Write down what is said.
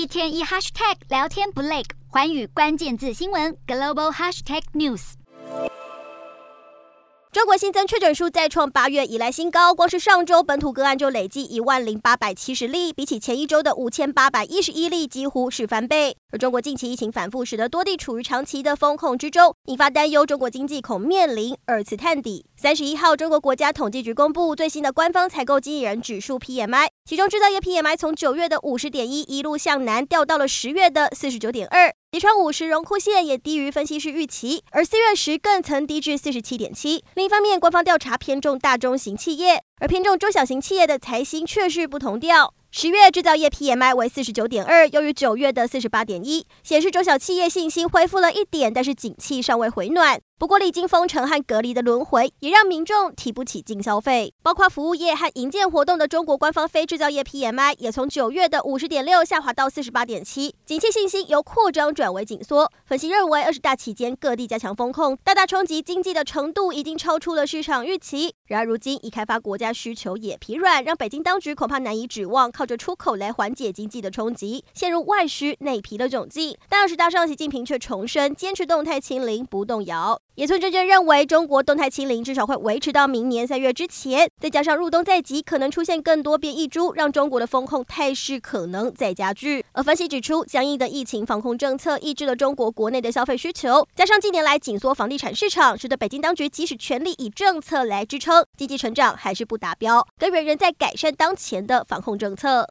一天一 hashtag 聊天不累，环宇关键字新闻 global hashtag news。中国新增确诊数再创八月以来新高，光是上周本土个案就累计一万零八百七十例，比起前一周的五千八百一十一例几乎是翻倍。而中国近期疫情反复，使得多地处于长期的封控之中，引发担忧，中国经济恐面临二次探底。三十一号，中国国家统计局公布最新的官方采购经理人指数 PMI，其中制造业 PMI 从九月的五十点一一路向南掉到了十月的四十九点二。击穿五十荣枯线也低于分析师预期，而四月时更曾低至四十七点七。另一方面，官方调查偏重大中型企业，而偏重中小型企业的财新却是不同调。十月制造业 PMI 为四十九点二，优于九月的四十八点一，显示中小企业信心恢复了一点，但是景气尚未回暖。不过，历经封城和隔离的轮回，也让民众提不起劲消费。包括服务业和营建活动的中国官方非制造业 PMI 也从九月的五十点六下滑到四十八点七，景气信心由扩张转为紧缩。分析认为，二十大期间各地加强风控，大大冲击经济的程度已经超出了市场预期。然而，如今已开发国家需求也疲软，让北京当局恐怕难以指望靠着出口来缓解经济的冲击，陷入外需内疲的窘境。但二十大上，习近平却重申坚持动态清零不动摇。野村证券认为，中国动态清零至少会维持到明年三月之前，再加上入冬在即，可能出现更多变异株，让中国的风控态势可能再加剧。而分析指出，僵硬的疫情防控政策抑制了中国国内的消费需求，加上近年来紧缩房地产市场，使得北京当局即使全力以政策来支撑经济成长，还是不达标，根源仍在改善当前的防控政策。